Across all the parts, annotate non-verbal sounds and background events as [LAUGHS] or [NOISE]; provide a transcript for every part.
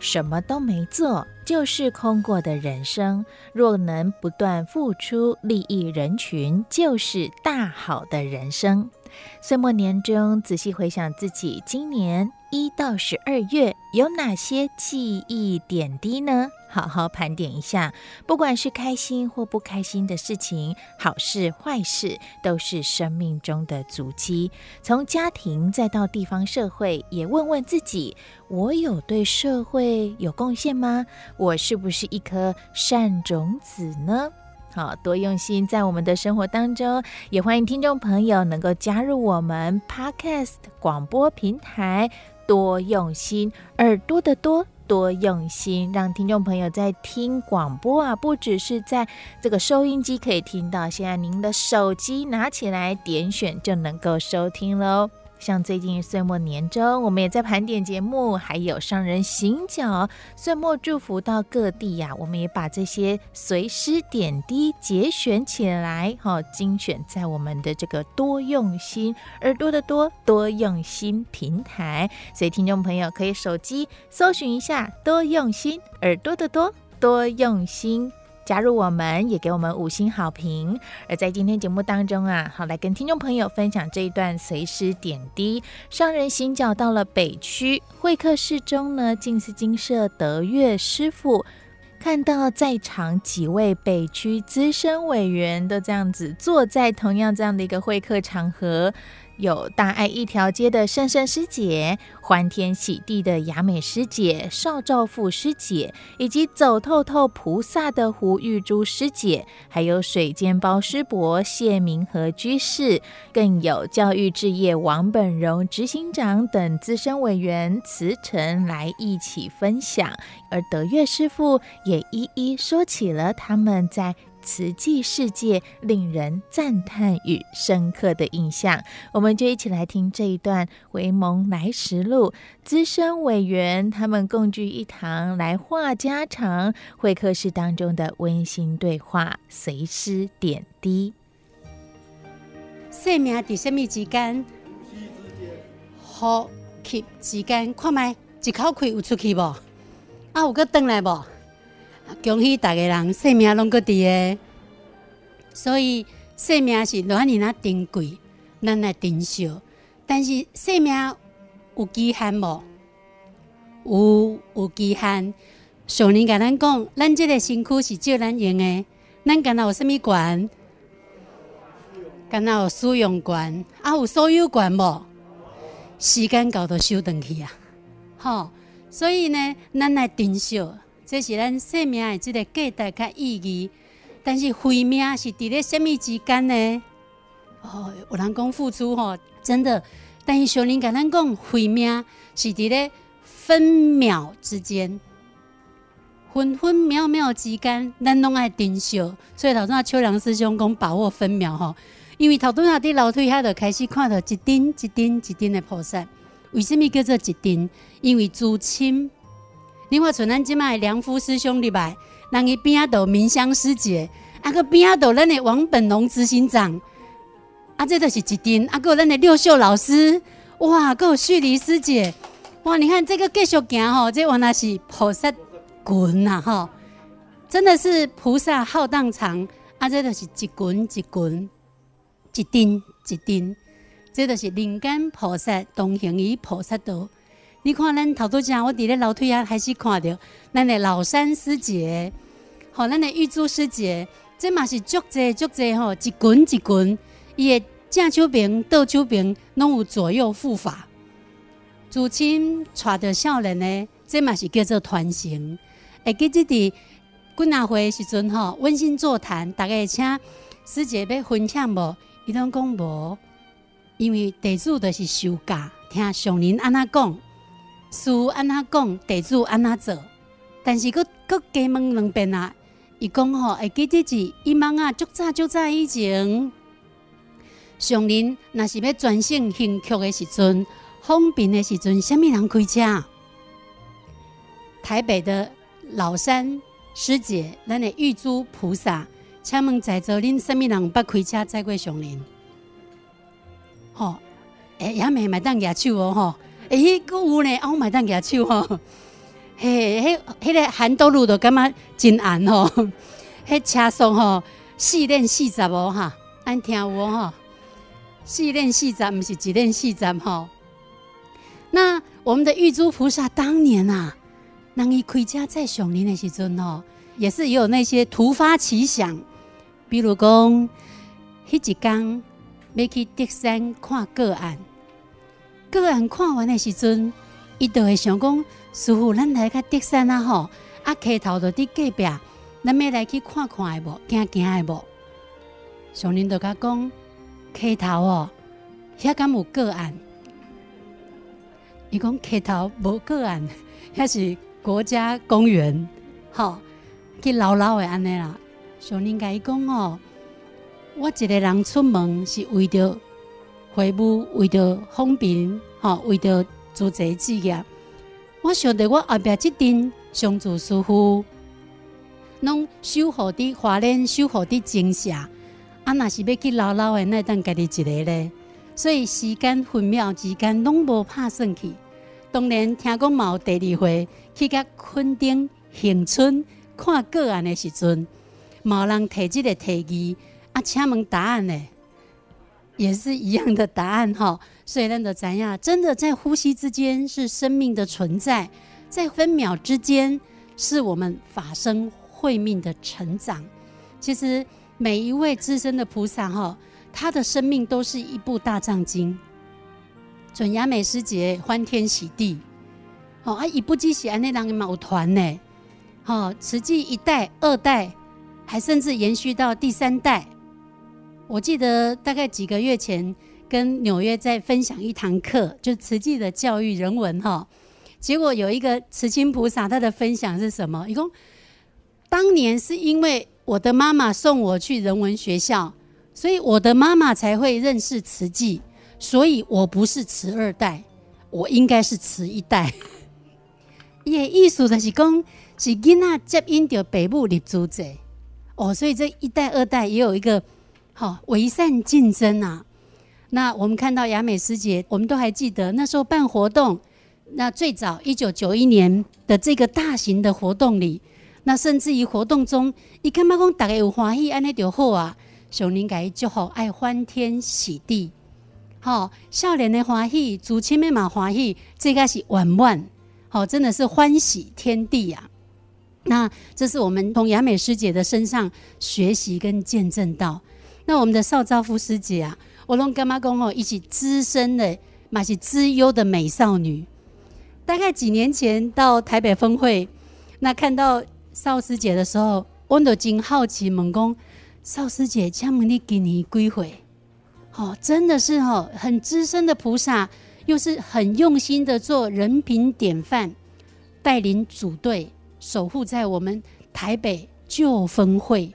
什么都没做，就是空过的人生。若能不断付出，利益人群，就是大好的人生。岁末年终，仔细回想自己今年一到十二月有哪些记忆点滴呢？好好盘点一下，不管是开心或不开心的事情，好事坏事，都是生命中的足迹。从家庭再到地方社会，也问问自己：我有对社会有贡献吗？我是不是一颗善种子呢？好，多用心，在我们的生活当中，也欢迎听众朋友能够加入我们 Podcast 广播平台。多用心，耳朵的多。多用心，让听众朋友在听广播啊，不只是在这个收音机可以听到，现在您的手机拿起来点选就能够收听喽。像最近岁末年终，我们也在盘点节目，还有上人行脚岁末祝福到各地呀、我们也把这些随师点滴节选起来，哈，精选在我们的这个多用心耳朵的多多用心平台，所以听众朋友可以手机搜寻一下多用心耳朵的多多用心。加入我们，也给我们五星好评。而在今天节目当中啊，好来跟听众朋友分享这一段随时点滴。上人行脚到了北区会客室中呢，静思金舍德月师傅看到在场几位北区资深委员都这样子坐在同样这样的一个会客场合。有大爱一条街的圣圣师姐、欢天喜地的雅美师姐、少照富师姐，以及走透透菩萨的胡玉珠师姐，还有水煎包师伯谢明和居士，更有教育置业王本荣执行长等资深委员辞呈来一起分享，而德月师父也一一说起了他们在。慈济世界令人赞叹与深刻的印象，我们就一起来听这一段《回眸来时路》资深委员他们共聚一堂来话家常，会客室当中的温馨对话，随师点滴。生命在什么之间？呼吸之间，看麦一口气有出去不？啊，有搁转来不？恭喜大家人生命拢搁伫个，所以生命是偌尔那珍贵，咱来珍惜。但是生命有期限无？有有期限。上人甲咱讲，咱这个身躯是借咱用的，咱敢那有啥物权？敢那有使用权？啊，有所有权无？时间到就收转去啊！好，所以呢，咱来珍惜。这是咱生命的这个价值甲意义，但是慧命是伫咧什么之间呢？哦，有人讲付出吼，真的，但是上人甲咱讲慧命是伫咧分秒之间，分分秒秒之间，咱拢爱珍惜。所以头先秋良师兄讲把握分秒吼，因为头拄仔伫楼梯遐就开始看到一顶一顶一顶的菩萨，为什么叫做一顶？因为至亲。另外，像咱即卖良夫师兄入来，人伊边仔有明香师姐，啊个边仔有咱的王本龙执行长，啊这都是一顶，啊个咱的六秀老师，哇，个有旭黎师姐，哇，你看这个继续行吼，这原来是菩萨群呐吼，真的是菩萨浩荡长，啊这都是一群一群，一顶一顶，这都是人间菩萨同行于菩萨道。你看，咱头拄只，我伫咧楼梯啊，开始看到咱的老三师姐，吼，咱的玉珠师姐，这嘛是足济足济吼，一滚一滚，伊的正手边、倒手边拢有左右护法。祖亲带着少年呢，这嘛是叫做传承。会记得伫滚哪会时阵吼，温馨座谈，大家请师姐要分享无？伊拢讲无，因为地主就是受教，听上人安怎讲，师安怎讲，地主安怎做。但是佫佫加问两遍啊，伊讲吼，会记得是伊茫啊，足早足早以前，上林若是要转性兴曲的时阵，方便的时阵，虾米人开车？台北的老山师姐，咱的玉珠菩萨，请问在座恁虾米人捌开车载过上林？吼、哦，诶、欸，也未买当举手哦，吼，诶，佫有呢，我买当举手吼。嘿，迄、迄个韩都路都感觉真暗吼，迄车速吼四练四十哦哈，安听有哦哈，四练四十毋是一练四十吼。那我们的玉珠菩萨当年啊，人伊开车载上人的时阵吼，也是有那些突发奇想，比如讲，迄一天要去德山看个案，个案看完的时阵，伊就会想讲。师傅，咱来个德山啊吼，啊溪头就伫隔壁，咱要来去看看的无？惊惊的无？上人就甲讲，溪头哦，遐敢有个案？伊讲溪头无个案，[LAUGHS] 遐是国家公园，吼，去老老的安尼啦。上人甲伊讲哦，我一个人出门是为着回母，为着方便，吼，为着做这事业。我晓得我后壁即阵上主师傅，拢守护的华莲，守护的精舍，啊，若是要去老老的，那当家己一个咧。所以时间分秒之间拢无拍算去。当然听讲嘛有第二回去甲垦丁恒春看个案的时阵，冇人提这个提议，啊，请问答案呢？也是一样的答案哈。所以，咱就知影，真的在呼吸之间是生命的存在，在分秒之间是我们法身慧命的成长。其实每一位资深的菩萨哈，他的生命都是一部大藏经。准雅美师姐欢天喜地，哦啊，一部机喜安那人毛团呢，哦，实际一代、二代，还甚至延续到第三代。我记得大概几个月前。跟纽约在分享一堂课，就慈济的教育人文哈。结果有一个慈亲菩萨，他的分享是什么？一共当年是因为我的妈妈送我去人文学校，所以我的妈妈才会认识慈济，所以我不是慈二代，我应该是慈一代。[LAUGHS] 也意思的是讲，是囡仔接引着北部立足者哦，所以这一代二代也有一个好为善竞争啊。那我们看到雅美师姐，我们都还记得那时候办活动，那最早一九九一年的这个大型的活动里，那甚至于活动中，你干嘛讲大家有欢喜，安尼就好啊，上人家就好爱欢天喜地，好少年的欢喜，祖亲们嘛欢喜，这个是圆满，好真的是欢喜天地呀、啊。那这是我们从雅美师姐的身上学习跟见证到，那我们的邵昭夫师姐啊。我拢干妈公哦？一起资深的，嘛是资优的美少女。大概几年前到台北分会，那看到邵师姐的时候，我都真好奇问讲：邵师姐，请问你今年几岁？哦，真的是哦，很资深的菩萨，又是很用心的做人品典范，带领组队守护在我们台北旧分会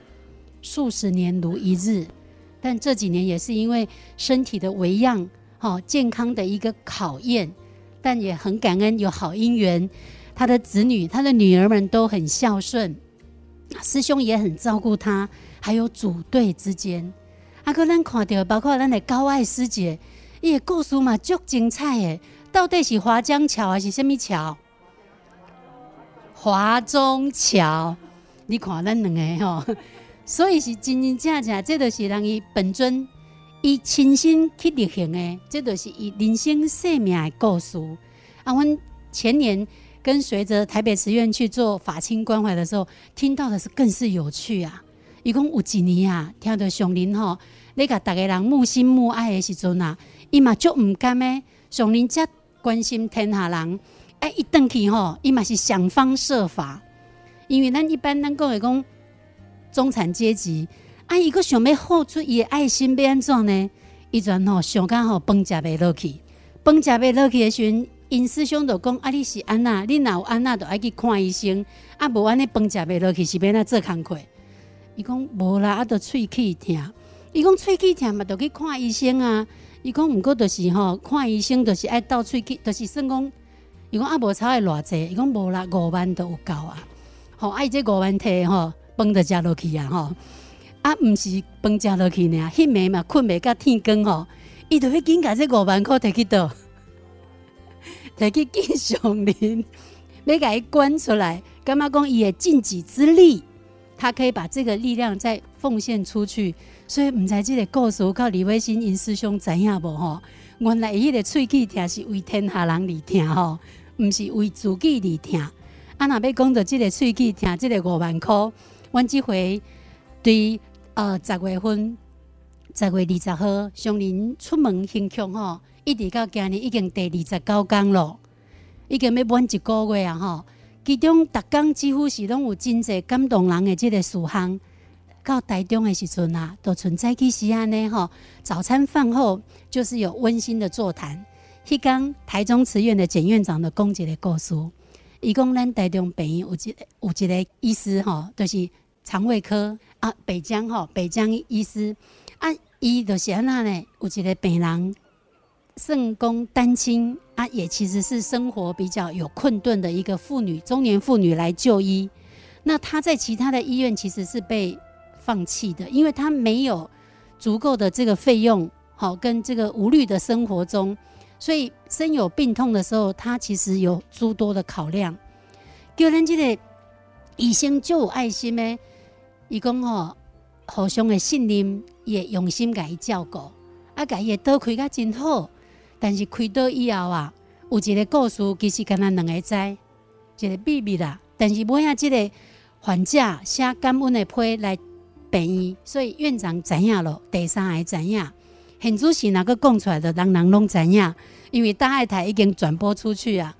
数十年如一日。但这几年也是因为身体的维养，好健康的一个考验，但也很感恩有好姻缘，他的子女、他的女儿们都很孝顺，师兄也很照顾他，还有组队之间，阿哥咱看到，包括咱的高爱师姐，伊的故事嘛足精彩诶，到底是华江桥还是什么桥？华中桥，你看咱两个吼。所以是真真正正，这就是人伊本尊，伊亲身去历行的，这就是伊人生生命的故事。啊，阮前年跟随着台北慈院去做法清关怀的时候，听到的是更是有趣啊！一共有几年啊，听到上林吼，你甲大家人慕心慕爱的时阵啊，伊嘛就唔甘诶，上林遮关心天下人，哎，一转去吼，伊嘛是想方设法，因为咱一般咱讲会讲中产阶级，啊，伊个想要付出伊的爱心要安怎呢？伊全吼想讲吼饭食袂落去，饭食袂落去的时阵。因师兄就讲：啊，你是安那？你若有安那，就爱去看医生。啊，无安尼饭食袂落去，是要哪做工课？伊讲无啦，啊，着喙齿疼。伊讲喙齿疼嘛，着去看医生啊。伊讲毋过着是吼，看医生着是爱斗喙齿，着是算讲。伊讲啊，无差会偌济。伊讲无啦，五万都有够啊。吼，啊，伊这五万摕吼，饭着食落去啊。吼，啊，毋是饭食落去尔，迄暝嘛困袂到天光吼，伊着要紧甲这五万块摕去倒。[LAUGHS] 摕去见上林，要甲伊关出来，感觉讲伊的尽己之力，他可以把这个力量再奉献出去。所以毋知即个故事靠李维新因师兄知影无吼？原来伊个喙齿疼是为天下人而疼吼，毋是为自己而疼。啊，若要讲到这个喙齿疼，这个五万块，阮即回对呃十月份十月二十号上林出门行凶吼。一直到今年已经第二十九天了，已经要满一个月啊！吼，其中逐工几乎是拢有真济感动人的这个事项。到台中的时阵啊，都存在起时安尼吼，早餐饭后就是有温馨的座谈。迄天台中慈院的简院长的讲一个故事，伊讲咱台中病院有一个有一个医师吼，就是肠胃科啊，北江吼，北江医师啊，伊就是安那呢，有一个病人。圣公单亲啊，也其实是生活比较有困顿的一个妇女，中年妇女来就医。那她在其他的医院其实是被放弃的，因为她没有足够的这个费用，好跟这个无虑的生活中，所以身有病痛的时候，他其实有诸多的考量。叫人这个医生就有爱心呢，伊讲吼，互相的信任，也用心给伊照顾，啊，给伊也多开个真好。但是开刀以后啊，有一个故事，其实跟咱两个知，一个秘密啦。但是尾仔这个患者写感恩的批来病院，所以院长知影了，第三个知影。现主是哪个讲出来的，人人拢知影，因为大爱台已经转播出去啊。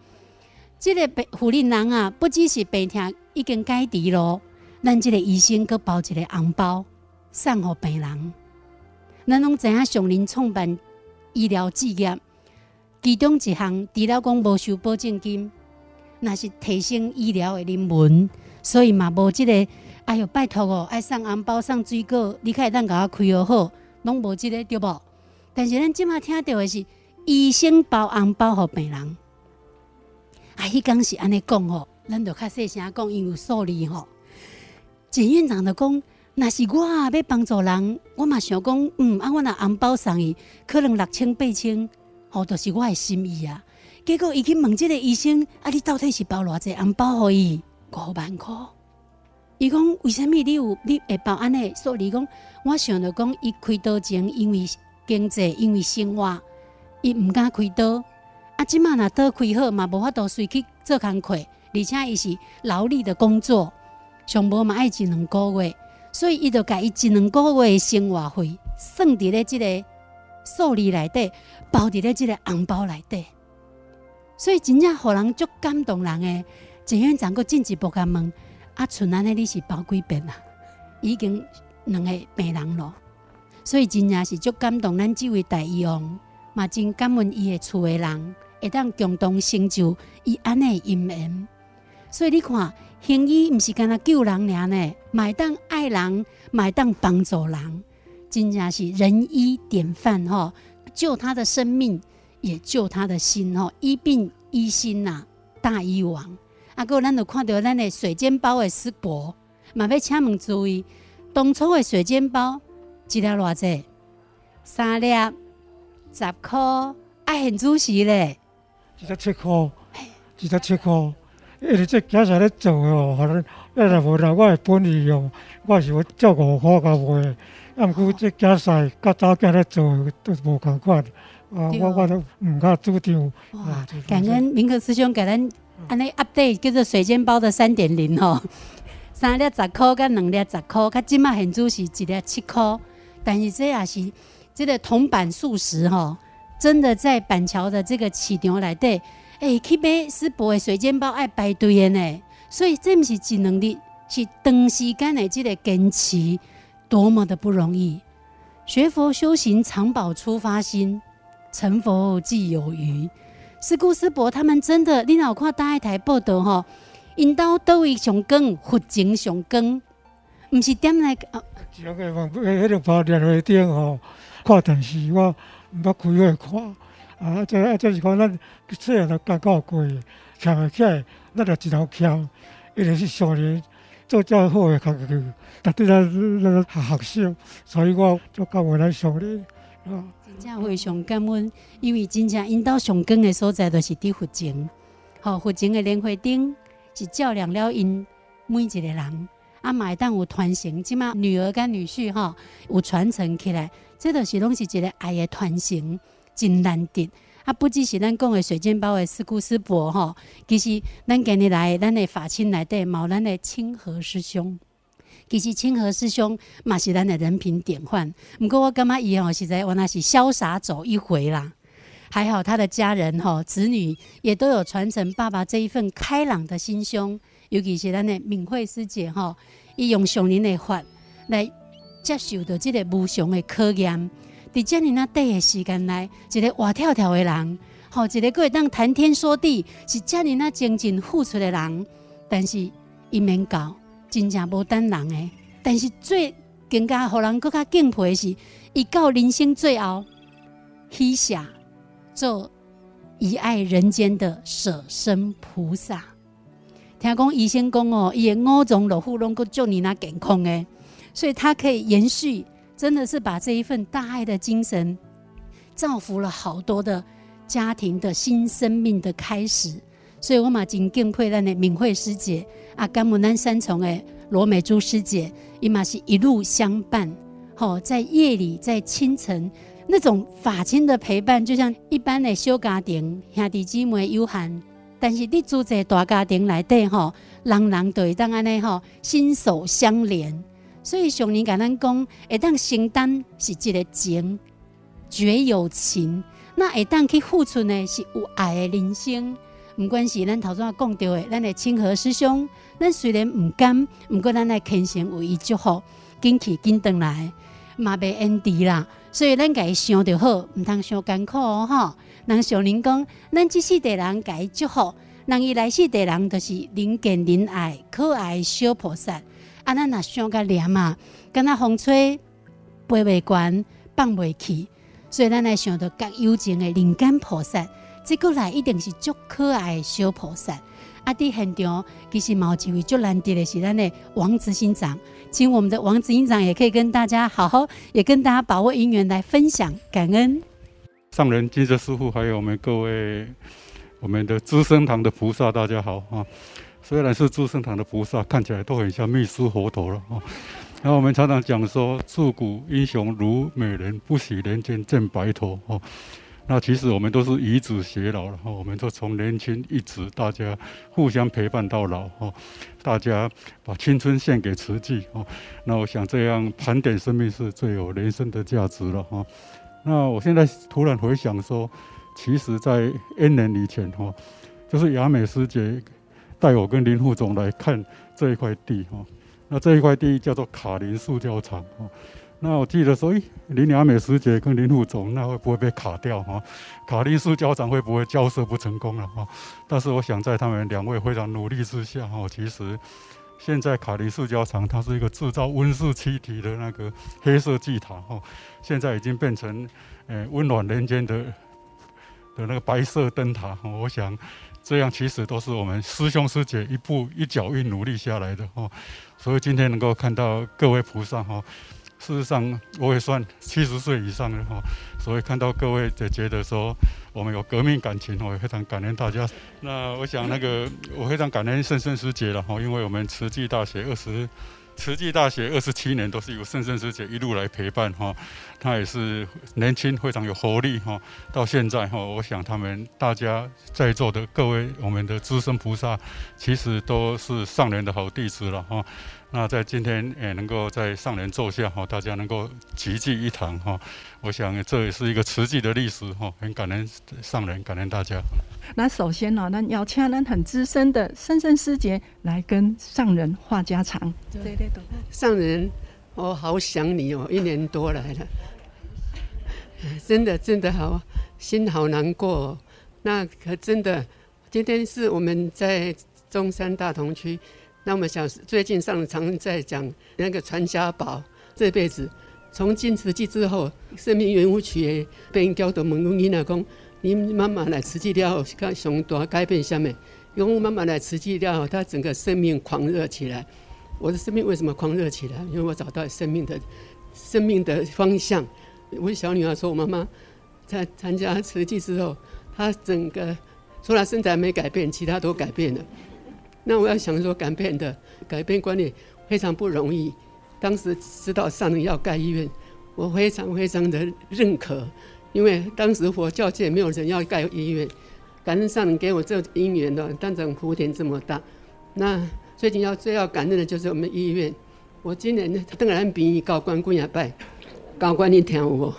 这个病妇人啊，不只是病痛已经解除咯，咱这个医生阁包一个红包送给病人。咱拢知影上林创办医疗事业。其中一项除了讲无收保证金，那是提升医疗的人文，所以嘛无即个，哎哟拜托哦，爱送红包送水果，你可以当甲我开好好，拢无即个对无？但是咱即马听到的是医生包红包互病人，啊，迄讲是安尼讲吼，咱就较细声讲，因为数字吼。简院长就讲，若是我要帮助人，我嘛想讲，嗯，啊，我若红包送伊，可能六千八千。哦，就是我的心意啊！结果伊去问这个医生，啊，你到底是包偌济红包互伊？五万块。伊讲为什么你有你会包安尼？数字讲，我想着讲，伊开刀前因为经济，因为生活，伊毋敢开刀。啊，即马若刀开好嘛，无法度随去做工课，而且伊是劳力的工作，上无嘛爱一两个月，所以伊就甲伊一两个月的生活费算伫咧即个数字内底。包伫咧即个红包内底，所以真正互人足感动人诶。简院长阁进一步甲问：啊，剩安尼你是包几遍啊？已经两个病人咯，所以真正是足感动咱即位大医王，嘛真感恩伊诶厝诶人，会当共同成就伊安尼姻缘。所以你看，行医毋是干那救人尔呢，嘛当爱人，嘛当帮助人，真正是仁医典范吼。救他的生命，也救他的心吼，医病医心呐，大医王。啊，阁咱就看到咱的水煎包的师伯，嘛要请问注意，当初的水煎包一粒偌济？三粒十块，啊很主席咧。一粒七块，一粒七块。因为这家在咧做哦，反正咱若无啦，我的本意哦，我是要照五块甲卖。啊！毋过即家赛较早囝咧做都无共款，啊！我我都毋敢主张。哇！感恩明克师兄给咱安尼 update 叫做水煎包的三点零吼，三粒十块跟两粒十块，较今麦现煮是一粒七块，但是这也是这个铜板素食吼，真的在板桥的这个市场内底，哎、去买师伯的水煎包爱排队的呢，所以这不是一两日，是长时间的这个坚持，多么的不容易。学佛修行常保初发心，成佛即有余。师姑师伯他们真的，你老看大爱台报道吼，因兜倒位上光，佛经上光，毋是点来个。上个往迄个跑电话顶吼，看电视我毋捌开会看，啊，这啊这是讲咱细汉就教到过，徛个起来，咱就一头徛，一直是上年做较好个学去，逐对咱咱学学习，所以我就教我咱上年啊。真正非常感恩，因为真正引导上根的所在就是伫佛前，吼佛前的莲花灯是照亮了因每一个人。啊，嘛会当有传承，即马女儿跟女婿吼有传承起来，这都是拢是一个爱的传承，真难得。啊，不只是咱讲的水煎包的师姑师伯吼，其实咱今日来咱的法亲内底，冇咱的清和师兄。其实清和师兄嘛是咱的人品典范，不过我感觉伊吼实在我那是潇洒走一回啦。还好他的家人吼子女也都有传承爸爸这一份开朗的心胸，尤其是咱的敏慧师姐吼，伊用上人的法来接受到这个无上的考验。在这么那短的时间内，一个活跳跳的人，吼一个可以当谈天说地，是这么那精进付出的人，但是伊免教。真正无等人诶，但是最更加互人更加敬佩的是，伊到人生最后，许下做遗爱人间的舍身菩萨。听讲医生讲哦，伊的五脏六腑拢够救你那健康诶，所以他可以延续，真的是把这一份大爱的精神，造福了好多的家庭的新生命的开始。所以我嘛真敬佩咱的敏慧师姐啊，甘木南三重的罗美珠师姐，伊嘛是一路相伴，吼，在夜里，在清晨，那种法亲的陪伴，就像一般的小家庭兄弟姊妹有限，但是你住在大家庭内底吼，人人都会当安尼吼，心手相连。所以上年甲咱讲，会当承担是一个情，绝有情，那会当去付出呢，是有爱的人生。毋管是咱头先讲到的，咱的清和师兄，咱虽然毋甘，毋过咱来虔诚为伊祝福，紧去紧转来，嘛袂恩敌啦。所以咱家想着好，毋通想艰苦哦吼。人上人讲，咱即世代人该祝福，人伊来世代人都是人见人爱、可爱小菩萨。啊，咱若想甲念啊，敢若风吹飞袂悬，放袂去，所以咱来想着较有情的人间菩萨。这个来一定是足可爱的小菩萨。啊，伫现场其实毛几位足难得的是咱的王执行长，请我们的王执行长也可以跟大家好好，也跟大家把握姻缘来分享感恩。上人、金色师傅，还有我们各位我们的资生堂的菩萨，大家好啊！虽然是资生堂的菩萨，看起来都很像秘书佛陀了啊。那我们常常讲说，自古英雄如美人，不喜人间见白头啊。那其实我们都是与子偕老了哈，我们都从年轻一直大家互相陪伴到老哈，大家把青春献给慈济哈。那我想这样盘点生命是最有人生的价值了哈。那我现在突然回想说，其实在 N 年以前哈，就是雅美师姐带我跟林副总来看这一块地哈。那这一块地叫做卡林塑胶厂哈。那我记得说，诶，林雅美师姐跟林副总，那会不会被卡掉哈？卡利树教长会不会交涉不成功了哈？但是我想在他们两位非常努力之下哈，其实现在卡利塑胶厂它是一个制造温室气体的那个黑色巨塔哈，现在已经变成呃温暖人间的的那个白色灯塔。我想这样其实都是我们师兄师姐一步一脚印努力下来的哈。所以今天能够看到各位菩萨哈。事实上，我也算七十岁以上了哈，所以看到各位也觉得说我们有革命感情，我也非常感恩大家。那我想那个 [LAUGHS] 我非常感恩圣圣师姐了哈，因为我们慈济大学二十慈济大学二十七年都是由圣圣师姐一路来陪伴哈，她也是年轻非常有活力哈，到现在哈，我想他们大家在座的各位我们的资深菩萨，其实都是上人的好弟子了哈。那在今天也能够在上人座下哈，大家能够齐聚一堂哈，我想这也是一个慈济的历史哈，很感恩上人，感恩大家。那首先呢，那要请咱很资深的圣圣师姐来跟上人话家常。对对对，上人，我好想你哦，一年多来了，真的真的好心好难过哦。那可真的，今天是我们在中山大同区。那我们想，最近上常在讲那个传家宝，这辈子从进慈济之后，生命圆舞曲被人教导问阮囡仔讲，你妈妈来慈济了，看上大改变什么？因为我妈妈来慈济了后，她整个生命狂热起来。我的生命为什么狂热起来？因为我找到生命的生命的方向。我小女儿说，我妈妈在参加慈济之后，她整个除了身材没改变，其他都改变了。那我要想说，改变的改变观念非常不容易。当时知道上人要盖医院，我非常非常的认可，因为当时佛教界没有人要盖医院，感恩上人给我这因缘的，当成福田这么大。那最近要最要感恩的就是我们医院。我今年当然比你高官贵也拜，高官你听我，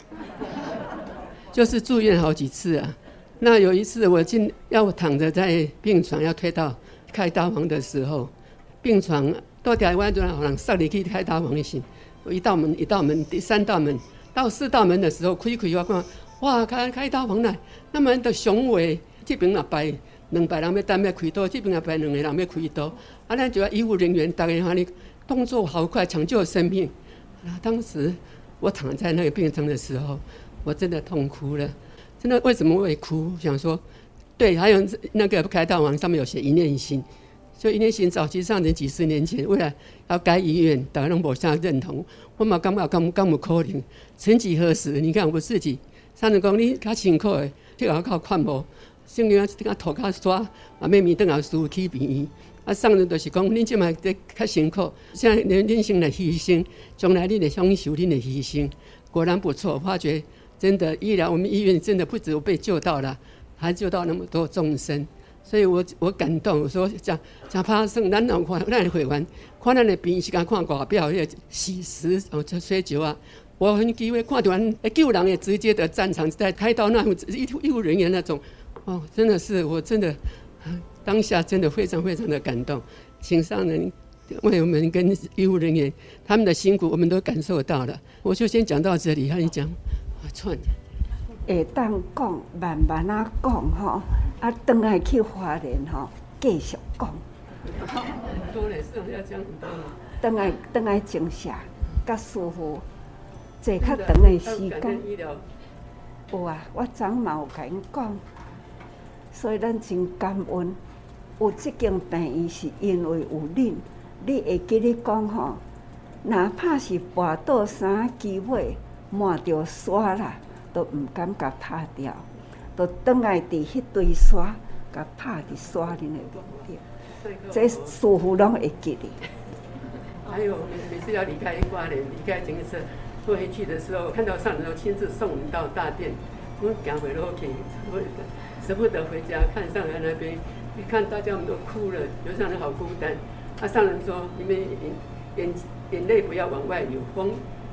就是住院好几次啊。那有一次我进要躺着在病床要推到。开刀房的时候，病床到台湾都让人上你去开刀房的时，我一道门一道门第三道门到四道门的时候，开开我看，哇，开开刀房来，那么的雄伟，这边那排两百人要单要开刀，这边那排两个人要开刀，啊，那就要医护人员大概哈你动作好快，抢救生命。啊，当时我躺在那个病床的时候，我真的痛哭了，真的为什么会哭？想说。对，还有那个开刀房上面有写一念心，就一念心早期上人几十年前，为了要盖医院，大家都无啥认同。我嘛感觉刚刚不可能。曾几何时，你看我自己，上人讲你较辛苦的，这个靠看无，先让他头壳刷，啊，妹妹等下输去病院。啊，上人就是讲，你这嘛在较辛苦，现在人人生来牺牲，将来你得享受你的牺牲。果然不错，发觉真的医疗，我们医院真的不止我被救到了。还救到那么多众生，所以我我感动。我说讲讲怕生，咱能看咱的会员，看咱的病时间看外表，那个喜食哦，这水酒啊，我很机会看到人救人也直接的战场在开刀那种医医护人员那种，哦，真的是我真的当下真的非常非常的感动。请上人为我们跟医护人员他们的辛苦，我们都感受到了。我就先讲到这里，还你讲，我串。会当讲慢慢啊讲吼，啊，等来去花莲吼，继续讲。多嘞，是要讲很多。等下等下静下，甲师傅坐较长的时间。有啊，我昨嘛有甲因讲，所以咱真感恩。有即间病院是因为有恁，你会记得讲吼，哪怕是跋倒三机会，满着沙啦。都毋敢甲拍掉，都倒来伫迄堆沙，甲拍伫沙里面掉。这师父拢会记得。还 [LAUGHS] 有每次要离开花莲，离开精舍，回去的时候，看到上人都亲自送我们到大殿，我赶回落去，我舍不得回家，看上人那边，一看大家我们都哭了，觉得上人好孤单。啊，上人说：你们眼眼眼泪不要往外流，风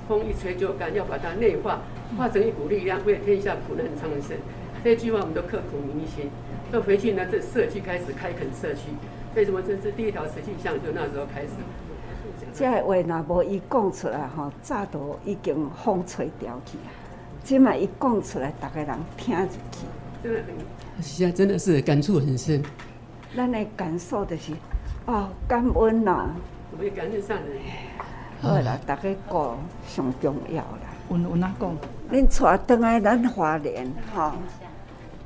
风一吹就干，要把它内化。化成一股力量，为天下苦难苍生。这句话我们都刻骨铭心。就回去呢，这社区开始开垦社区。为什么这是第一条实际巷？就那时候开始。这话若无伊讲出来吼，早都已经风吹掉去啊。今嘛一讲出来，大家人听入去。真的很，现在真的是感触很深。咱的感受就是，哦，感恩呐。我们感恩上人。好啦，大家讲上重要啦。有有哪讲？恁带转来咱华联吼，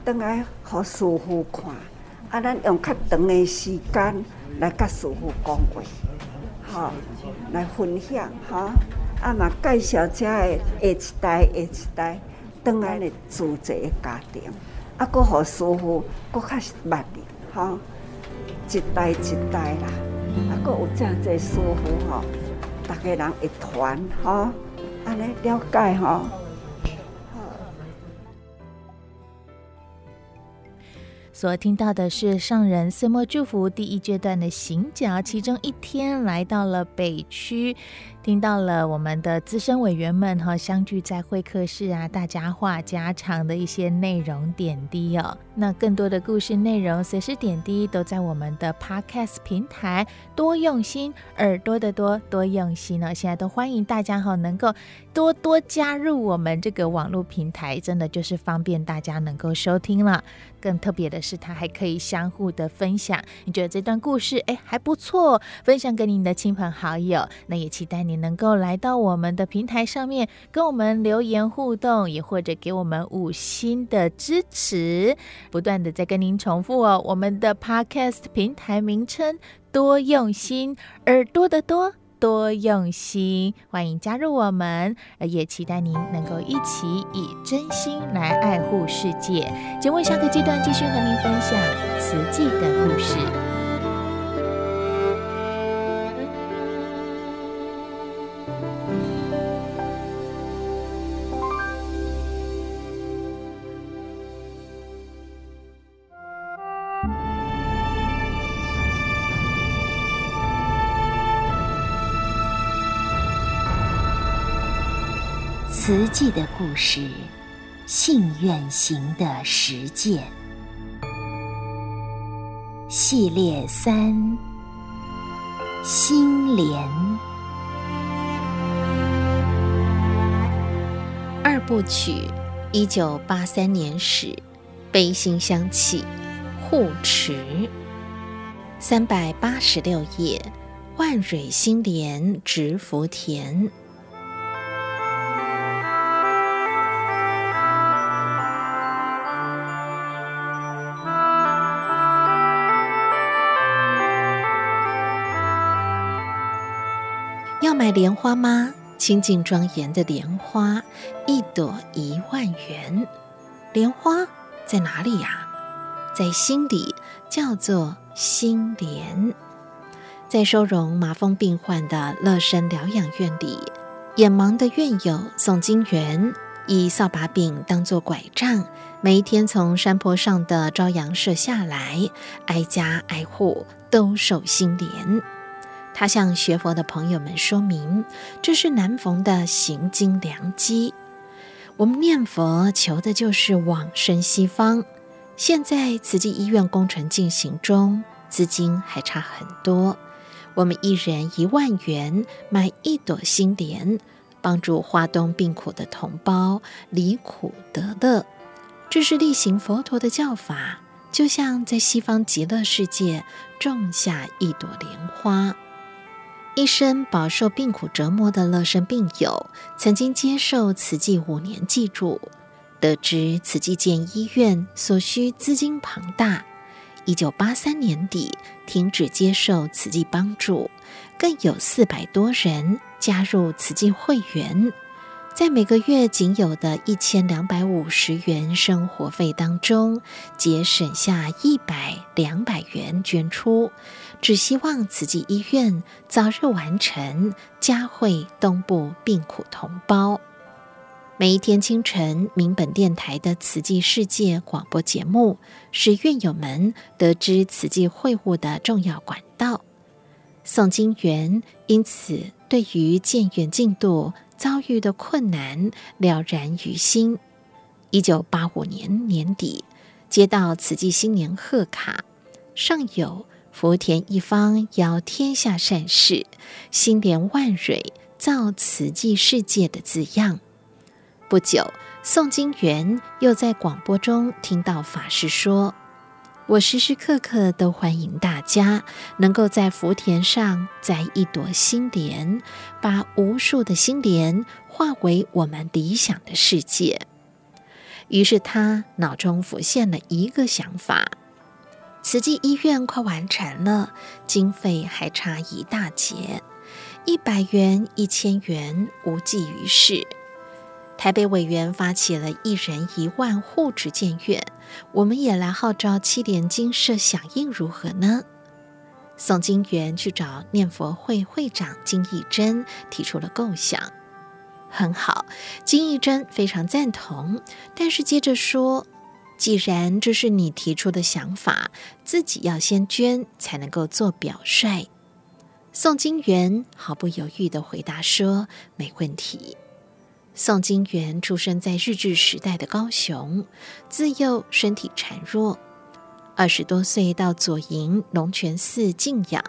转来互师傅看，啊，咱用较长的时间来甲师傅讲话，吼，来分享，吼，啊嘛介绍遮个下一代、下一代转来的自济的家庭，啊，搁互师傅搁较捌哩，吼，一代一代啦，啊，搁有这样子师傅吼，大家人一团哈，安尼了解哈。所听到的是上人岁末祝福第一阶段的行脚，其中一天来到了北区。听到了我们的资深委员们哈相聚在会客室啊，大家话家常的一些内容点滴哦。那更多的故事内容、随时点滴都在我们的 Podcast 平台。多用心，耳朵的多多用心呢，现在都欢迎大家哈能够多多加入我们这个网络平台，真的就是方便大家能够收听了。更特别的是，它还可以相互的分享。你觉得这段故事哎还不错，分享给你的亲朋好友。那也期待你。能够来到我们的平台上面跟我们留言互动，也或者给我们五星的支持，不断的在跟您重复哦。我们的 Podcast 平台名称多用心，耳朵的多多用心，欢迎加入我们，也期待您能够一起以真心来爱护世界。节目下个阶段继续和您分享慈济的故事。记的故事，信愿行的实践系列三：心莲二部曲。一九八三年始，悲心香气护持三百八十六页，万蕊心莲植福田。买莲花吗？清净庄严的莲花，一朵一万元。莲花在哪里呀？在心里，叫做心莲。在收容麻风病患的乐生疗养院里，眼盲的院友宋金元以扫把柄当作拐杖，每一天从山坡上的朝阳社下来，挨家挨户兜售心莲。他向学佛的朋友们说明，这是难逢的行经良机。我们念佛求的就是往生西方。现在慈济医院工程进行中，资金还差很多。我们一人一万元买一朵心莲，帮助花东病苦的同胞离苦得乐。这是力行佛陀的教法，就像在西方极乐世界种下一朵莲花。一生饱受病苦折磨的乐生病友，曾经接受慈济五年济助，得知慈济建医院所需资金庞大，一九八三年底停止接受慈济帮助，更有四百多人加入慈济会员，在每个月仅有的一千两百五十元生活费当中，节省下一百两百元捐出。只希望慈济医院早日完成，嘉惠东部病苦同胞。每一天清晨，民本电台的慈济世界广播节目，使院友们得知慈济会务的重要管道。宋金元因此对于建院进度遭遇的困难了然于心。一九八五年年底，接到慈济新年贺卡，上有。福田一方邀天下善士，心莲万蕊造慈济世界的字样。不久，宋金元又在广播中听到法师说：“我时时刻刻都欢迎大家能够在福田上栽一朵心莲，把无数的心莲化为我们理想的世界。”于是他脑中浮现了一个想法。慈济医院快完成了，经费还差一大截，一百元、一千元无济于事。台北委员发起了一人一万护持建院，我们也来号召七莲精舍响应，如何呢？宋金元去找念佛会会长金义珍，提出了构想。很好，金义珍非常赞同，但是接着说：“既然这是你提出的想法，自己要先捐才能够做表率。”宋金元毫不犹豫地回答说：“没问题。”宋金元出生在日治时代的高雄，自幼身体孱弱，二十多岁到左营龙泉寺静养。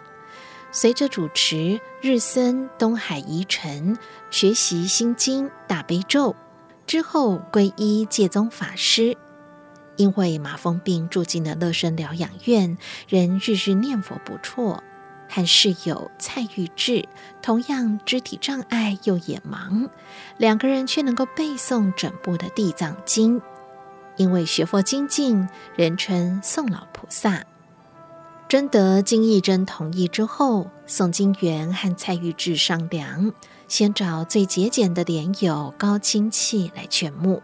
随着主持日森东海遗尘学习心经大悲咒之后，皈依戒宗法师。因为麻风病住进了乐生疗养院，仍日日念佛不辍。和室友蔡玉智同样肢体障碍又眼盲，两个人却能够背诵整部的地藏经。因为学佛精进，人称宋老菩萨。征得金义珍同意之后，宋金元和蔡玉智商量，先找最节俭的莲友高清器来劝募。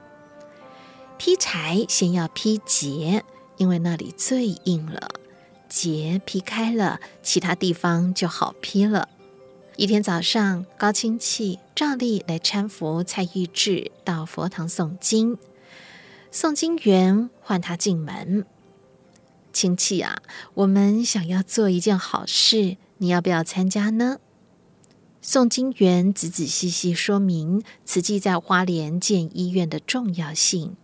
劈柴先要劈节，因为那里最硬了，节劈开了，其他地方就好劈了。一天早上，高清器照例来搀扶蔡玉智到佛堂诵经，宋金元唤他进门。亲戚啊，我们想要做一件好事，你要不要参加呢？宋金元仔仔细细说明慈济在花莲建医院的重要性，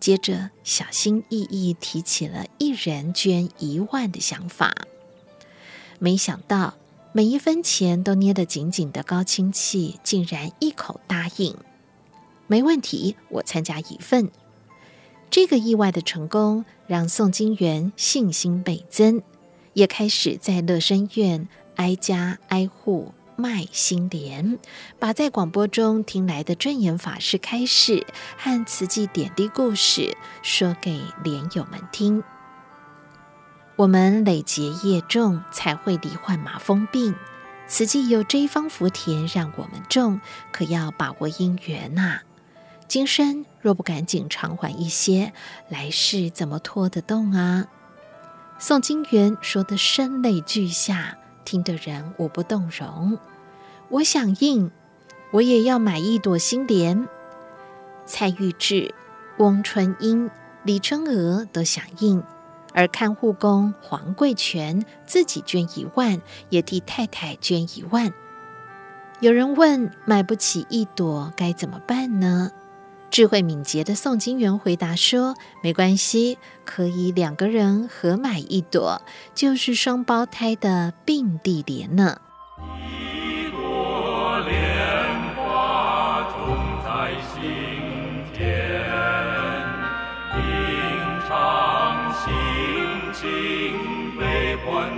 接着小心翼翼提起了一人捐一万的想法。没想到每一分钱都捏得紧紧的高亲戚，竟然一口答应：“没问题，我参加一份。”这个意外的成功让宋金元信心倍增，也开始在乐生院挨家挨户卖心莲，把在广播中听来的证严法师开示和慈济点滴故事说给莲友们听。我们累劫业重，才会罹患麻风病。慈济有这一方福田让我们种，可要把握因缘呐、啊。今生若不赶紧偿还一些，来世怎么拖得动啊？宋金元说得声泪俱下，听得人无不动容。我响应，我也要买一朵心莲。蔡玉志、翁春英、李春娥都响应，而看护工黄贵全自己捐一万，也替太太捐一万。有人问：买不起一朵该怎么办呢？智慧敏捷的宋金元回答说：“没关系，可以两个人合买一朵，就是双胞胎的并蒂莲呢。”境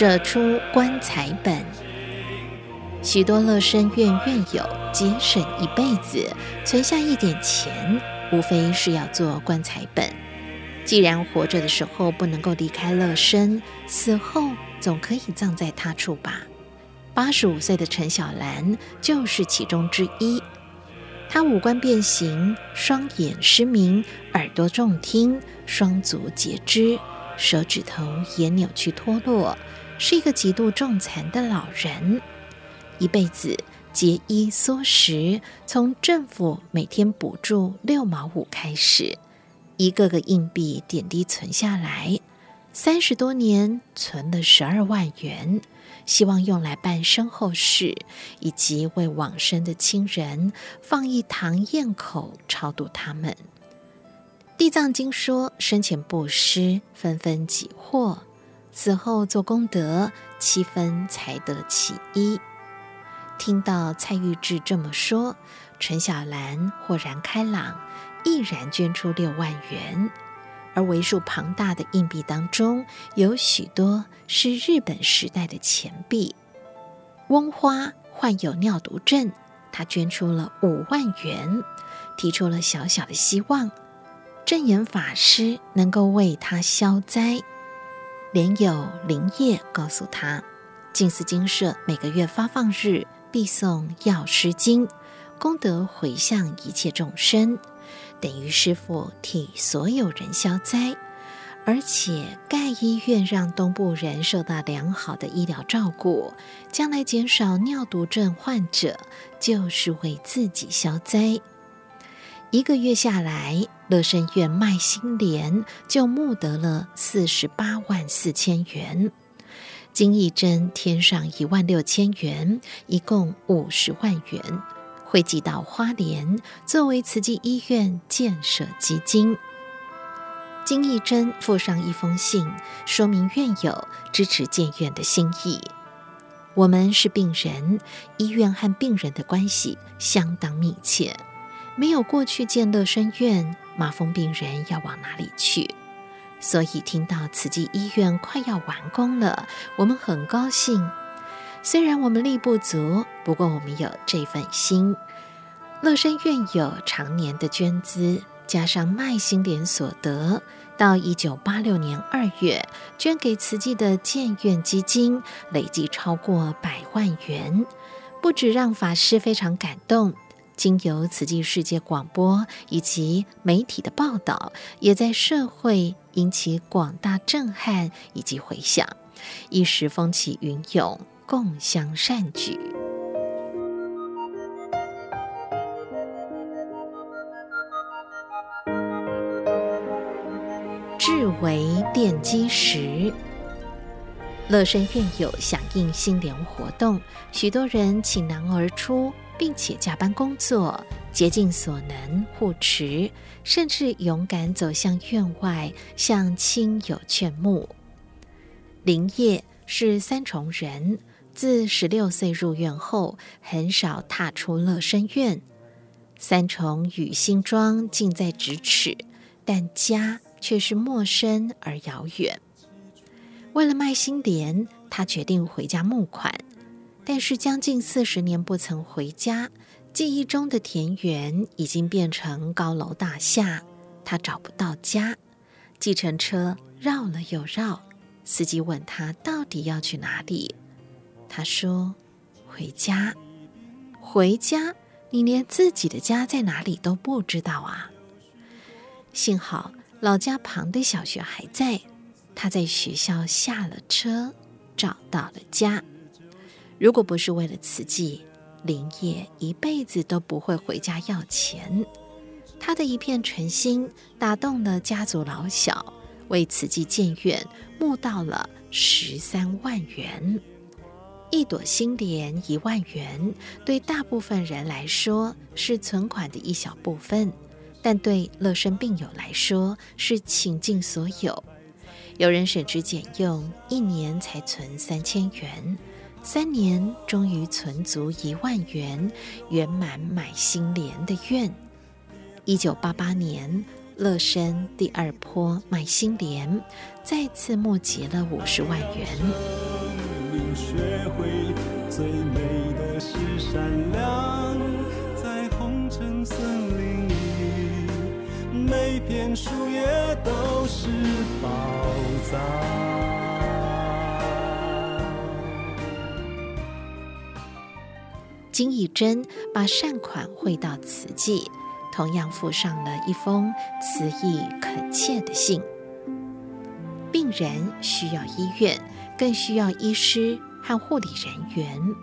舍出棺材本，许多乐生院院友节省一辈子。存下一点钱，无非是要做棺材本。既然活着的时候不能够离开乐生，死后总可以葬在他处吧。八十五岁的陈小兰就是其中之一。她五官变形，双眼失明，耳朵重听，双足截肢，手指头也扭曲脱落，是一个极度重残的老人，一辈子。节衣缩食，从政府每天补助六毛五开始，一个个硬币点滴存下来，三十多年存了十二万元，希望用来办身后事，以及为往生的亲人放一堂宴口超度他们。地藏经说，生前布施，分分己获；死后做功德，七分才得其一。听到蔡玉志这么说，陈小兰豁然开朗，毅然捐出六万元。而为数庞大的硬币当中，有许多是日本时代的钱币。翁花患有尿毒症，他捐出了五万元，提出了小小的希望，证言法师能够为他消灾。莲友灵业告诉他，净思精舍每个月发放日必送药师经，功德回向一切众生。等于师父替所有人消灾，而且盖医院让东部人受到良好的医疗照顾，将来减少尿毒症患者，就是为自己消灾。一个月下来，乐生院麦新莲就募得了四十八万四千元，金义珍添上一万六千元，一共五十万元。汇集到花莲，作为慈济医院建设基金。金义珍附上一封信，说明院友支持建院的心意。我们是病人，医院和病人的关系相当密切。没有过去建乐生院，麻风病人要往哪里去？所以听到慈济医院快要完工了，我们很高兴。虽然我们力不足，不过我们有这份心。乐生院有常年的捐资，加上卖心莲所得，到一九八六年二月捐给慈济的建院基金，累计超过百万元，不止让法师非常感动，经由慈济世界广播以及媒体的报道，也在社会引起广大震撼以及回响，一时风起云涌。共襄善举，至为奠基石。乐生院友响应心莲活动，许多人倾囊而出，并且加班工作，竭尽所能护持，甚至勇敢走向院外，向亲友劝募。林业是三重人。自十六岁入院后，很少踏出乐生院。三重与新庄近在咫尺，但家却是陌生而遥远。为了卖心莲，他决定回家募款，但是将近四十年不曾回家，记忆中的田园已经变成高楼大厦，他找不到家。计程车绕了又绕，司机问他到底要去哪里。他说：“回家，回家，你连自己的家在哪里都不知道啊！幸好老家旁的小学还在，他在学校下了车，找到了家。如果不是为了慈济，林业一辈子都不会回家要钱。他的一片诚心打动了家族老小，为慈济建院募到了十三万元。”一朵心莲一万元，对大部分人来说是存款的一小部分，但对乐生病友来说是倾尽所有。有人省吃俭用，一年才存三千元，三年终于存足一万元，圆满买新莲的愿。一九八八年，乐山第二坡买新莲，再次募集了五十万元。学会最美的是善良，在红尘森林里，每片树叶都是宝藏。金义珍把善款汇到慈济，同样附上了一封慈意恳切的信。病人需要医院。更需要医师和护理人员。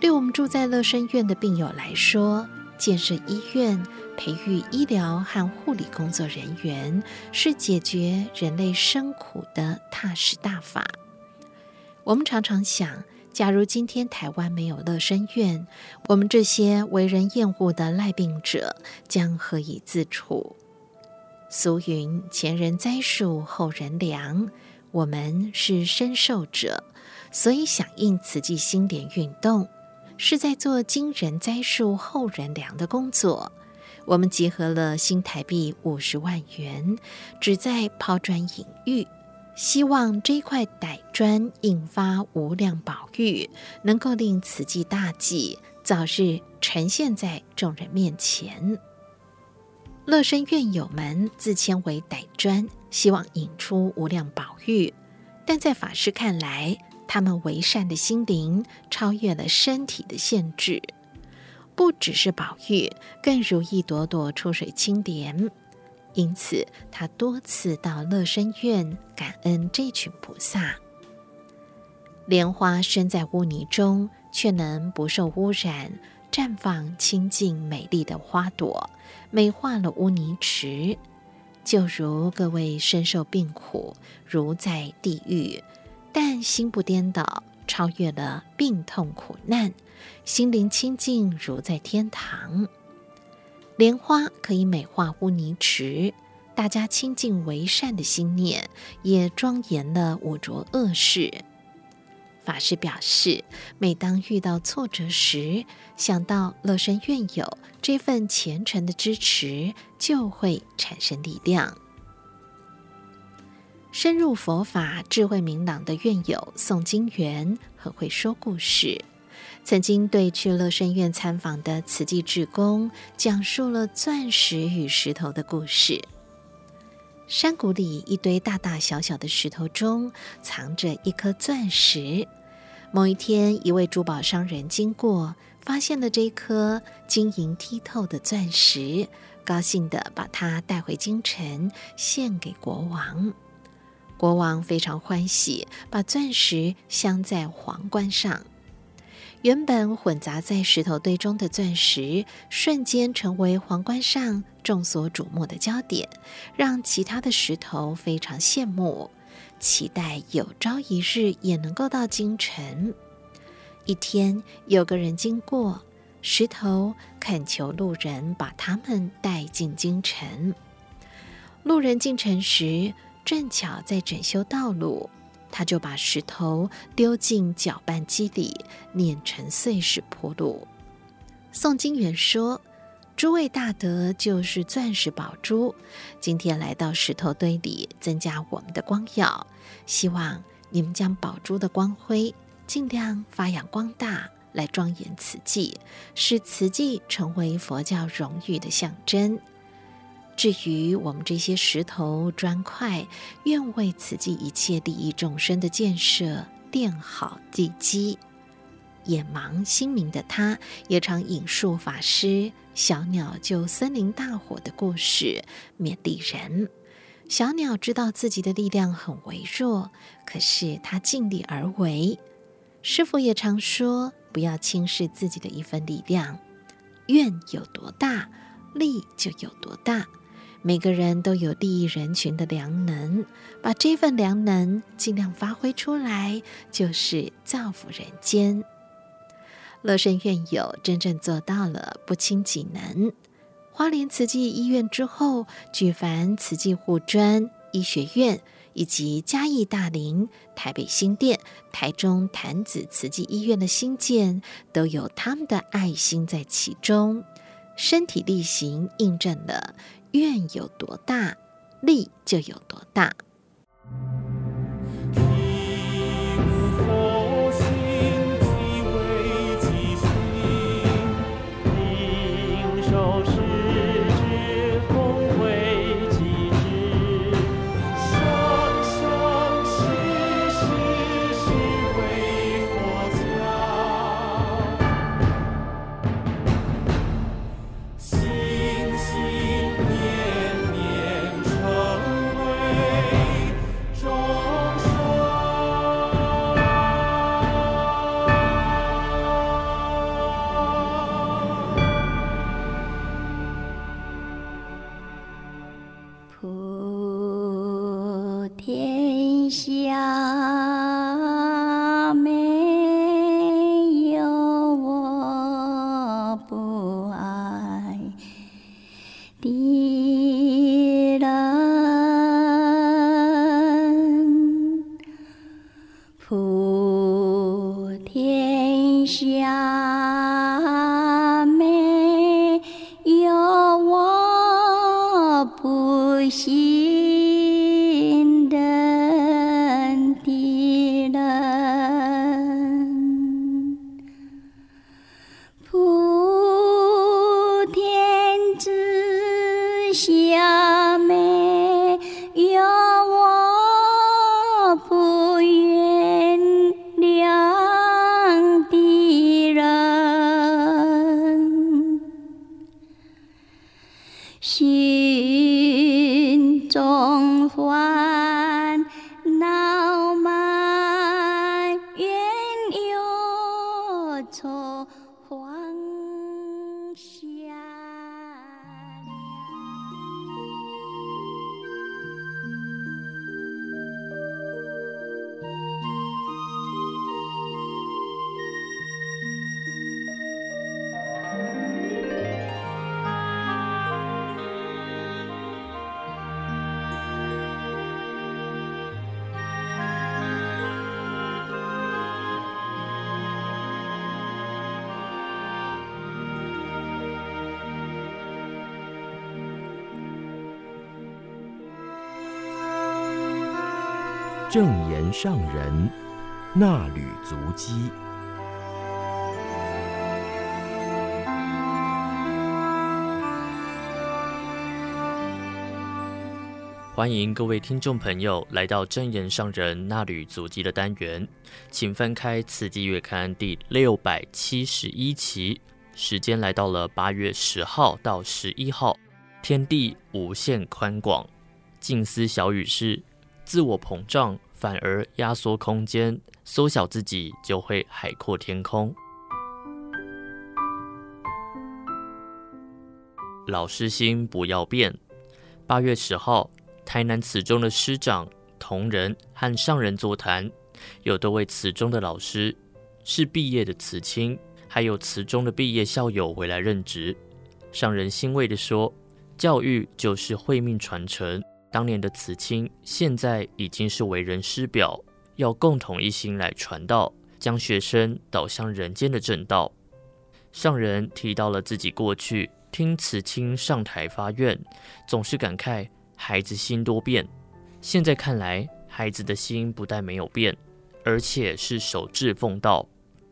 对我们住在乐生院的病友来说，建设医院、培育医疗和护理工作人员，是解决人类生苦的踏实大法。我们常常想，假如今天台湾没有乐生院，我们这些为人厌恶的赖病者将何以自处？俗云：前人栽树，后人凉。我们是身受者，所以响应慈济心莲运动，是在做今人栽树后人凉的工作。我们集合了新台币五十万元，旨在抛砖引玉，希望这块歹砖引发无量宝玉，能够令慈济大计早日呈现在众人面前。乐生院友们自称为歹砖，希望引出无量宝玉，但在法师看来，他们为善的心灵超越了身体的限制。不只是宝玉，更如一朵朵出水青莲。因此，他多次到乐生院感恩这群菩萨。莲花生在污泥中，却能不受污染，绽放清净美丽的花朵，美化了污泥池。就如各位身受病苦，如在地狱，但心不颠倒，超越了病痛苦难。心灵清净，如在天堂。莲花可以美化污泥池，大家清净为善的心念，也庄严了五浊恶世。法师表示，每当遇到挫折时，想到乐生院友这份虔诚的支持，就会产生力量。深入佛法、智慧明朗的院友宋金元，很会说故事。曾经对去乐生院参访的慈济志工讲述了钻石与石头的故事。山谷里一堆大大小小的石头中藏着一颗钻石。某一天，一位珠宝商人经过，发现了这颗晶莹剔透的钻石，高兴地把它带回京城献给国王。国王非常欢喜，把钻石镶在皇冠上。原本混杂在石头堆中的钻石，瞬间成为皇冠上众所瞩目的焦点，让其他的石头非常羡慕，期待有朝一日也能够到京城。一天，有个人经过，石头恳求路人把他们带进京城。路人进城时，正巧在整修道路。他就把石头丢进搅拌机里，碾成碎石铺路。宋金元说：“诸位大德就是钻石宝珠，今天来到石头堆里，增加我们的光耀。希望你们将宝珠的光辉尽量发扬光大，来庄严慈济，使慈济成为佛教荣誉的象征。”至于我们这些石头砖块，愿为慈济一切利益众生的建设垫好地基。眼盲心明的他，也常引述法师小鸟救森林大火的故事，勉励人。小鸟知道自己的力量很微弱，可是他尽力而为。师傅也常说，不要轻视自己的一份力量，愿有多大，力就有多大。每个人都有利益人群的良能，把这份良能尽量发挥出来，就是造福人间。乐生院友真正做到了不轻己能。花莲慈济医院之后，举凡慈济护专医学院，以及嘉义大林、台北新店、台中潭子慈济医院的兴建，都有他们的爱心在其中，身体力行印证了。愿有多大，力就有多大。正言上人那履足迹。欢迎各位听众朋友来到真言上人衲履足迹的单元，请翻开《慈济月刊》第六百七十一期，时间来到了八月十号到十一号。天地无限宽广，静思小语是。自我膨胀反而压缩空间，缩小自己就会海阔天空。老师心不要变。八月十号，台南慈中的师长、同仁和上人座谈，有多位慈中的老师，是毕业的慈青，还有慈中的毕业校友回来任职。上人欣慰地说：“教育就是慧命传承。”当年的慈青，现在已经是为人师表，要共同一心来传道，将学生导向人间的正道。上人提到了自己过去听慈青上台发愿，总是感慨孩子心多变。现在看来，孩子的心不但没有变，而且是守志奉道，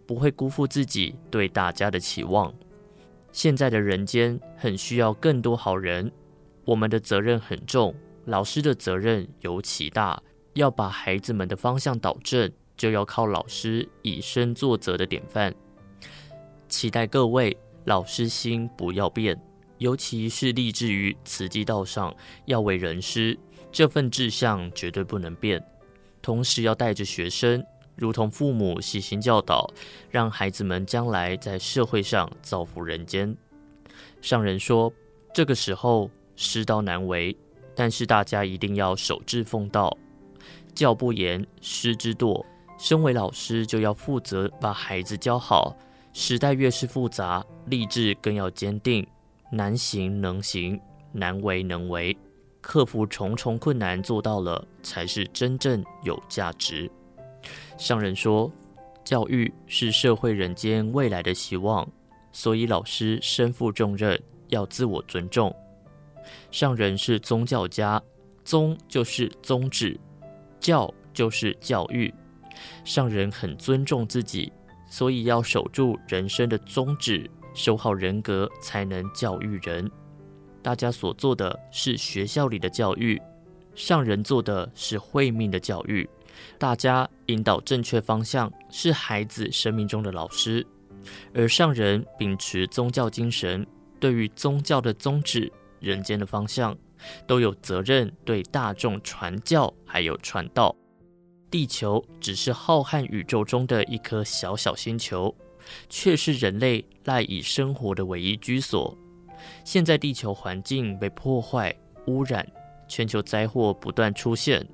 不会辜负自己对大家的期望。现在的人间很需要更多好人，我们的责任很重。老师的责任尤其大，要把孩子们的方向导正，就要靠老师以身作则的典范。期待各位老师心不要变，尤其是立志于慈济道上要为人师，这份志向绝对不能变。同时要带着学生，如同父母细心教导，让孩子们将来在社会上造福人间。上人说，这个时候师道难为。但是大家一定要守志奉道，教不严，师之惰。身为老师就要负责把孩子教好。时代越是复杂，立志更要坚定。难行能行，难为能为，克服重重困难做到了，才是真正有价值。上人说，教育是社会人间未来的希望，所以老师身负重任，要自我尊重。上人是宗教家，宗就是宗旨，教就是教育。上人很尊重自己，所以要守住人生的宗旨，守好人格，才能教育人。大家所做的是学校里的教育，上人做的是慧命的教育。大家引导正确方向，是孩子生命中的老师。而上人秉持宗教精神，对于宗教的宗旨。人间的方向，都有责任对大众传教，还有传道。地球只是浩瀚宇宙中的一颗小小星球，却是人类赖以生活的唯一居所。现在地球环境被破坏、污染，全球灾祸不断出现，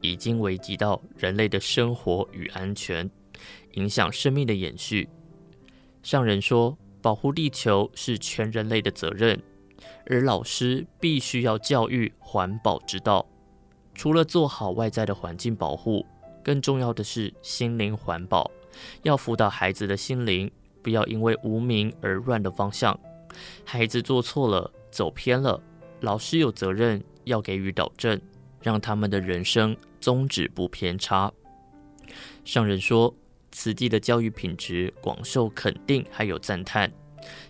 已经危及到人类的生活与安全，影响生命的延续。上人说，保护地球是全人类的责任。而老师必须要教育环保之道，除了做好外在的环境保护，更重要的是心灵环保，要辅导孩子的心灵，不要因为无明而乱的方向。孩子做错了，走偏了，老师有责任要给予导正，让他们的人生宗旨不偏差。上人说，慈济的教育品质广受肯定，还有赞叹。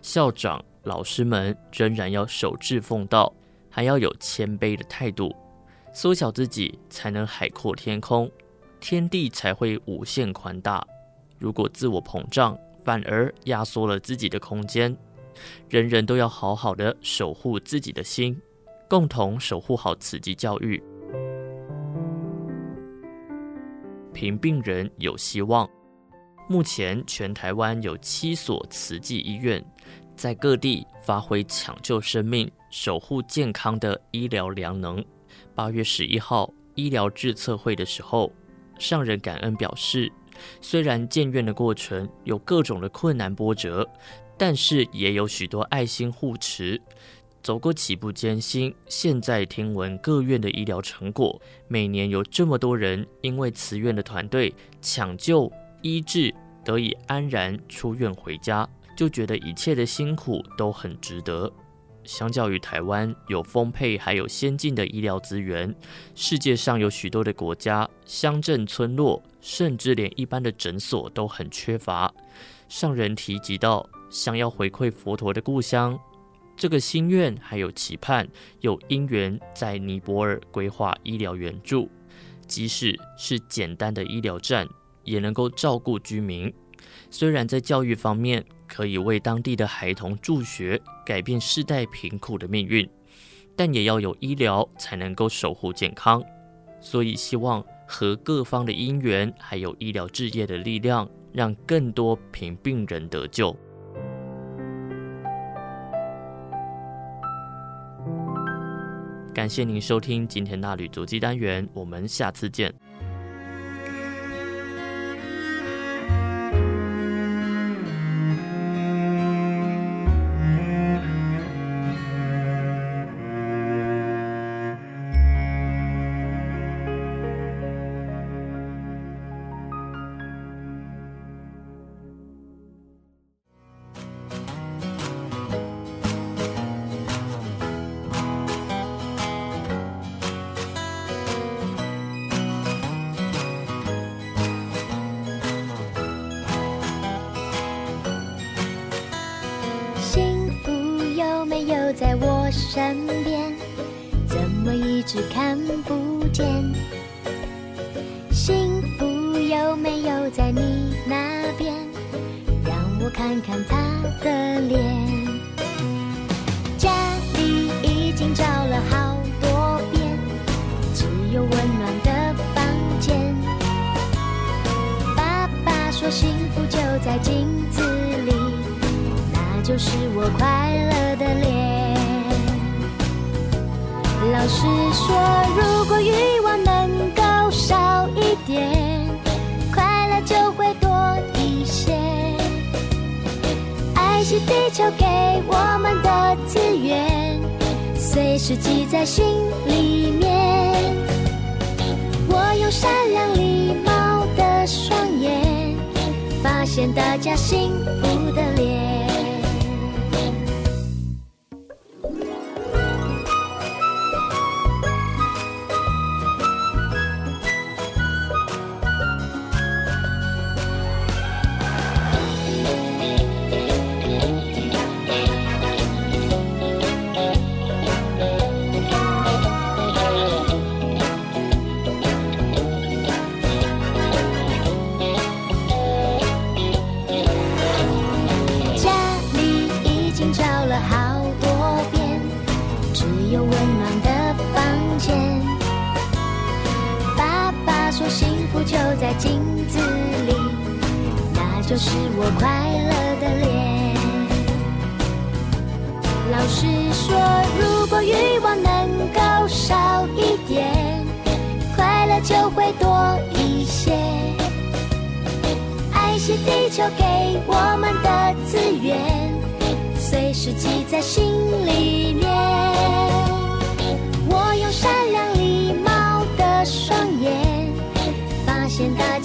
校长、老师们仍然要守志奉道，还要有谦卑的态度，缩小自己，才能海阔天空，天地才会无限宽大。如果自我膨胀，反而压缩了自己的空间。人人都要好好的守护自己的心，共同守护好慈济教育。贫病人有希望。目前全台湾有七所慈济医院，在各地发挥抢救生命、守护健康的医疗良能。八月十一号医疗致册会的时候，上人感恩表示，虽然建院的过程有各种的困难波折。但是也有许多爱心护持，走过起步艰辛。现在听闻各院的医疗成果，每年有这么多人因为慈院的团队抢救医治，得以安然出院回家，就觉得一切的辛苦都很值得。相较于台湾有丰沛还有先进的医疗资源，世界上有许多的国家乡镇村落，甚至连一般的诊所都很缺乏。上人提及到。想要回馈佛陀的故乡，这个心愿还有期盼，有因缘在尼泊尔规划医疗援助，即使是简单的医疗站，也能够照顾居民。虽然在教育方面可以为当地的孩童助学，改变世代贫苦的命运，但也要有医疗才能够守护健康。所以希望和各方的因缘，还有医疗志业的力量，让更多贫病人得救。感谢您收听今天那旅足迹单元，我们下次见。就在你那边让我看看他的脸家里已经找了好多遍只有温暖的房间爸爸说幸福就在镜子里那就是我快乐的脸老师说如果欲望能够少一点是地球给我们的资源随时记在心里面。我用善良礼貌的双眼发现大家幸福的脸。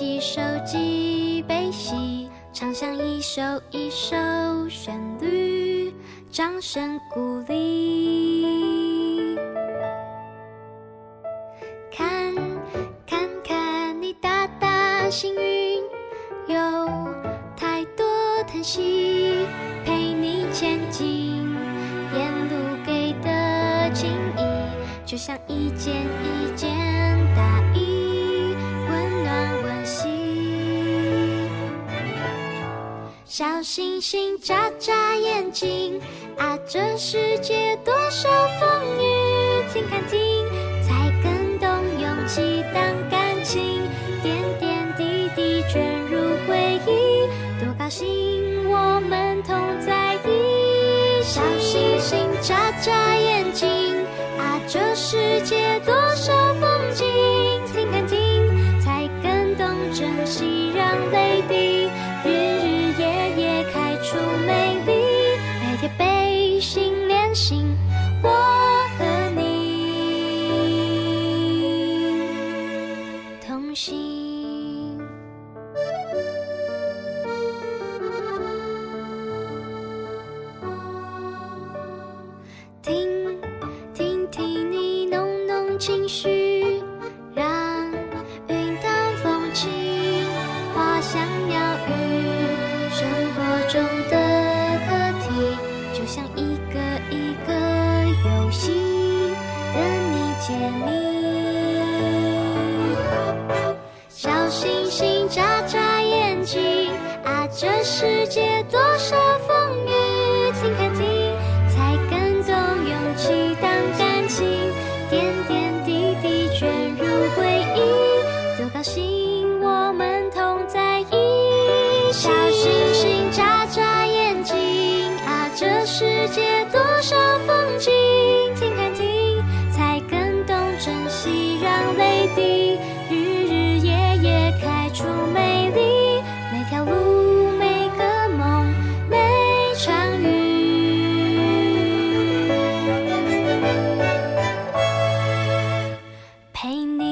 记手机悲喜，唱响一首一首旋律，掌声鼓励。看看看你大大幸运，有太多叹息陪你前进。沿路给的情谊，就像一件一件大。小星星眨眨眼睛。啊，这世界多少风雨，听看听，才更懂勇气当感情，点点滴滴卷入回忆，多高兴我们同在一起。小星星眨眨眼睛，啊，这世界多牵手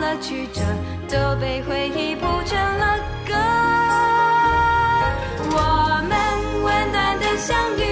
了曲折都被回忆谱成了歌，我们温暖的相遇。